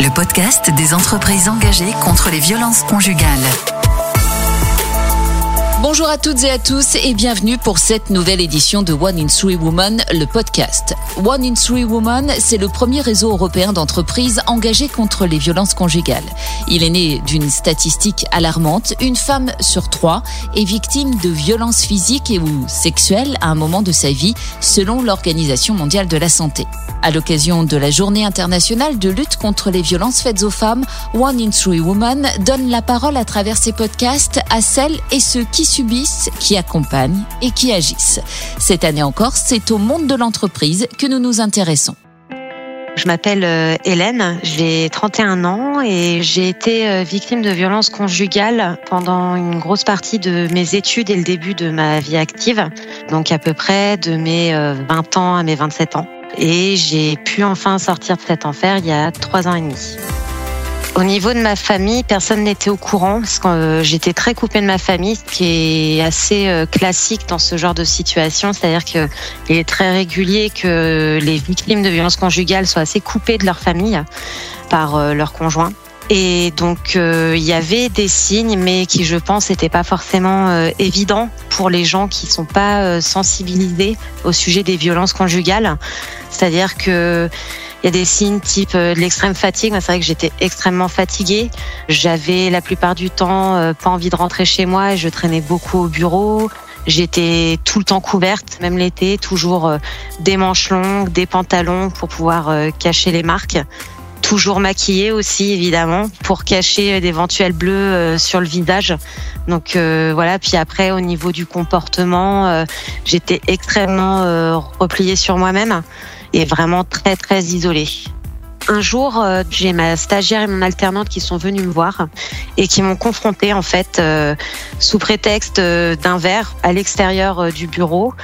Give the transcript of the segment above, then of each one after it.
le podcast des entreprises engagées contre les violences conjugales. Bonjour à toutes et à tous et bienvenue pour cette nouvelle édition de One in Three Women, le podcast. One in Three Women, c'est le premier réseau européen d'entreprises engagées contre les violences conjugales. Il est né d'une statistique alarmante. Une femme sur trois est victime de violences physiques et ou sexuelles à un moment de sa vie, selon l'Organisation mondiale de la santé. À l'occasion de la journée internationale de lutte contre les violences faites aux femmes, One in Three Women donne la parole à travers ses podcasts à celles et ceux qui subissent, qui accompagnent et qui agissent. Cette année encore, c'est au monde de l'entreprise que nous nous intéressons. Je m'appelle euh, Hélène, j'ai 31 ans et j'ai été euh, victime de violences conjugales pendant une grosse partie de mes études et le début de ma vie active, donc à peu près de mes 20 euh, ans à mes 27 ans. Et j'ai pu enfin sortir de cet enfer il y a trois ans et demi. Au niveau de ma famille, personne n'était au courant parce que euh, j'étais très coupée de ma famille, ce qui est assez euh, classique dans ce genre de situation. C'est-à-dire qu'il est très régulier que les victimes de violences conjugales soient assez coupées de leur famille par euh, leur conjoint. Et donc il y avait des signes, mais qui je pense n'étaient pas forcément évidents pour les gens qui sont pas sensibilisés au sujet des violences conjugales. C'est-à-dire que il y a des signes type euh, de l'extrême fatigue. C'est vrai que j'étais extrêmement fatiguée. J'avais la plupart du temps euh, pas envie de rentrer chez moi je traînais beaucoup au bureau. J'étais tout le temps couverte, même l'été, toujours euh, des manches longues, des pantalons pour pouvoir cacher les marques. Toujours maquillée aussi, évidemment, pour cacher d'éventuels bleus sur le visage. Donc voilà, puis après, au niveau du comportement, j'étais extrêmement repliée sur moi-même et vraiment très très isolée. Un jour, euh, j'ai ma stagiaire et mon alternante qui sont venues me voir et qui m'ont confrontée en fait euh, sous prétexte euh, d'un verre à l'extérieur du bureau.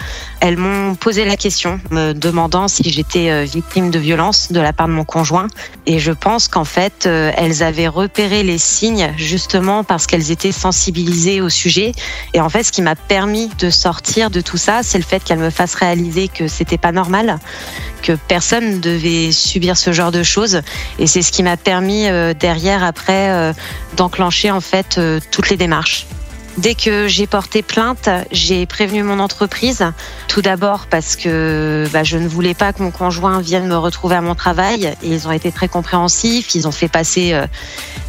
Elles m'ont posé la question, me demandant si j'étais victime de violence de la part de mon conjoint. Et je pense qu'en fait, elles avaient repéré les signes justement parce qu'elles étaient sensibilisées au sujet. Et en fait, ce qui m'a permis de sortir de tout ça, c'est le fait qu'elles me fassent réaliser que c'était pas normal, que personne ne devait subir ce genre de choses. Et c'est ce qui m'a permis euh, derrière, après, euh, d'enclencher en fait euh, toutes les démarches. Dès que j'ai porté plainte, j'ai prévenu mon entreprise. Tout d'abord parce que bah, je ne voulais pas que mon conjoint vienne me retrouver à mon travail. Et ils ont été très compréhensifs. Ils ont fait passer euh,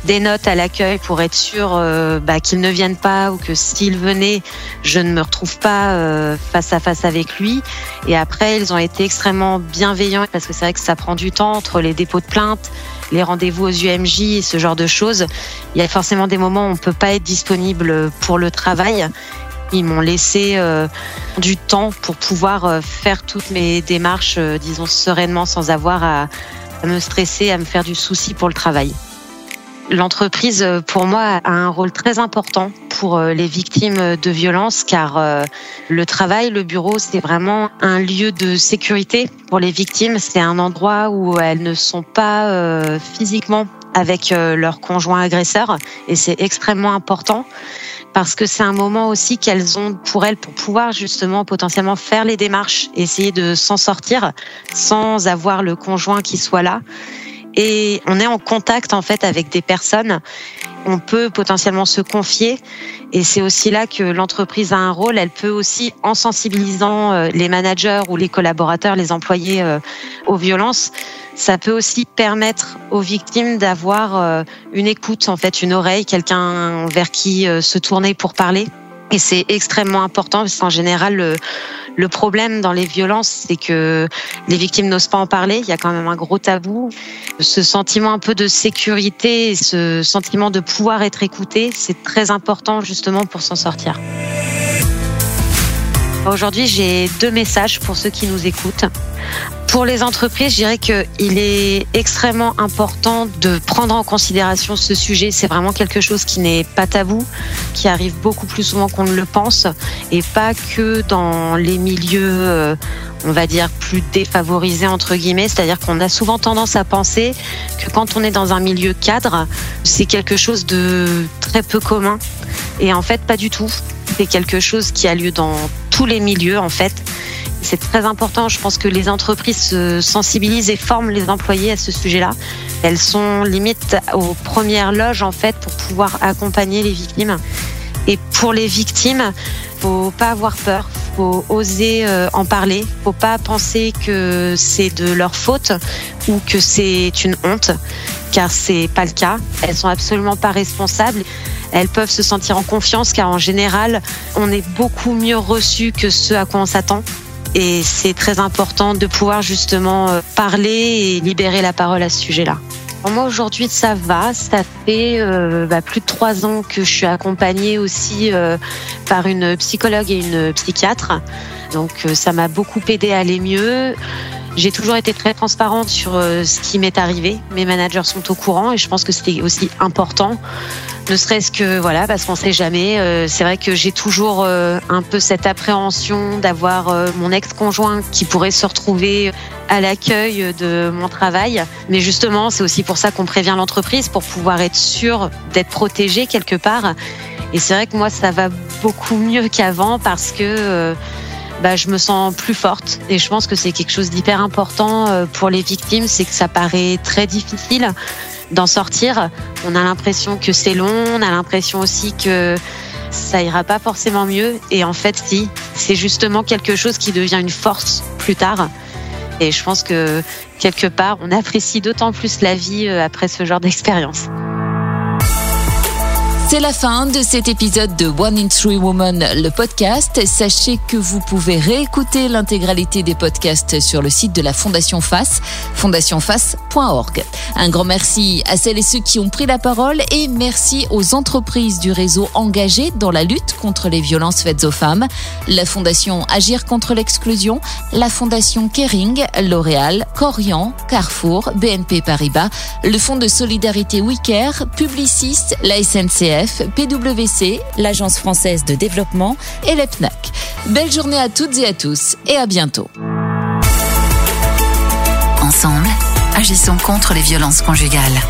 des notes à l'accueil pour être sûr euh, bah, qu'ils ne viennent pas ou que s'ils venaient, je ne me retrouve pas euh, face à face avec lui. Et après, ils ont été extrêmement bienveillants parce que c'est vrai que ça prend du temps entre les dépôts de plainte, les rendez-vous aux UMJ, ce genre de choses. Il y a forcément des moments où on ne peut pas être disponible pour le travail. Ils m'ont laissé euh, du temps pour pouvoir euh, faire toutes mes démarches, disons, sereinement, sans avoir à me stresser, à me faire du souci pour le travail. L'entreprise, euh, pour moi, a un rôle très important pour euh, les victimes de violences, car euh, le travail, le bureau, c'est vraiment un lieu de sécurité pour les victimes. C'est un endroit où elles ne sont pas physiquement avec leur conjoint agresseur, et c'est extrêmement important parce que c'est un moment aussi qu'elles ont pour elles pour pouvoir justement potentiellement faire les démarches, essayer de s'en sortir sans avoir le conjoint qui soit là et on est en contact en fait avec des personnes. On peut potentiellement se confier et c'est aussi là que l'entreprise a un rôle. Elle peut aussi, en sensibilisant euh, les managers ou les collaborateurs, les employés euh, aux violences, ça peut aussi permettre aux victimes d'avoir euh, une écoute, en fait, une oreille, quelqu'un vers qui se tourner pour parler. Et c'est extrêmement important parce qu'en général, le, le problème dans les violences, c'est que les victimes n'osent pas en parler. Il y a quand même un gros tabou. Ce sentiment un peu de sécurité, ce sentiment de pouvoir être écouté, c'est très important justement pour s'en sortir. Aujourd'hui, j'ai deux messages pour ceux qui nous écoutent. Pour les entreprises, je dirais qu'il est extrêmement important de prendre en considération ce sujet. C'est vraiment quelque chose qui n'est pas tabou, qui arrive beaucoup plus souvent qu'on ne le pense, et pas que dans les milieux, euh, on va dire, plus défavorisés, entre guillemets. C'est-à-dire qu'on a souvent tendance à penser que quand on est dans un milieu cadre, c'est quelque chose de très peu commun. Et en fait, pas du tout. C'est quelque chose qui a lieu dans tous les milieux, en fait C'est très important. Je pense que les entreprises se sensibilisent et forment les employés à ce sujet-là. Elles sont limite aux premières loges en fait pour pouvoir accompagner les victimes. Et pour les victimes, faut pas avoir peur, faut oser euh, en parler, faut pas penser que c'est de leur faute ou que c'est une honte, car c'est pas le cas. Elles sont absolument pas responsables. Elles peuvent se sentir en confiance, car en général, on est beaucoup mieux reçu que ce à quoi on s'attend. Et c'est très important de pouvoir justement euh, parler et libérer la parole à ce sujet-là. Moi aujourd'hui ça va, ça fait euh, bah, plus de trois ans que je suis accompagnée aussi euh, par une psychologue et une psychiatre, donc ça m'a beaucoup aidé à aller mieux. J'ai toujours été très transparente sur ce qui m'est arrivé. Mes managers sont au courant et je pense que c'était aussi important ne serait-ce que voilà parce qu'on sait jamais. Euh, c'est vrai que j'ai toujours euh, un peu cette appréhension d'avoir euh, mon ex-conjoint qui pourrait se retrouver à l'accueil de mon travail. Mais justement, c'est aussi pour ça qu'on prévient l'entreprise pour pouvoir être sûr d'être protégé quelque part. Et c'est vrai que moi, ça va beaucoup mieux qu'avant parce que bah, je me sens plus forte. Et je pense que c'est quelque chose d'hyper important pour les victimes, c'est que ça paraît très difficile d'en sortir. On a l'impression que c'est long, on a l'impression aussi que ça ira pas forcément mieux. Et en fait, si, c'est justement quelque chose qui devient une force plus tard. Et je pense que quelque part, on apprécie d'autant plus la vie euh, après ce genre d'expérience. C'est la fin de cet épisode de One in Three Woman, le podcast. Sachez que vous pouvez réécouter l'intégralité des podcasts sur le site de la Fondation FACE, fondationface.org. Un grand merci à celles et ceux qui ont pris la parole et merci aux entreprises du réseau engagées dans la lutte contre les violences faites aux femmes. La Fondation Agir contre l'exclusion, la Fondation Kering, L'Oréal, Corian, Carrefour, BNP Paribas, le Fonds de solidarité WeCare, Publicis, la SNCF, PwC, l'Agence française de développement et l'EPNAC. Belle journée à toutes et à tous et à bientôt. Ensemble, agissons contre les violences conjugales.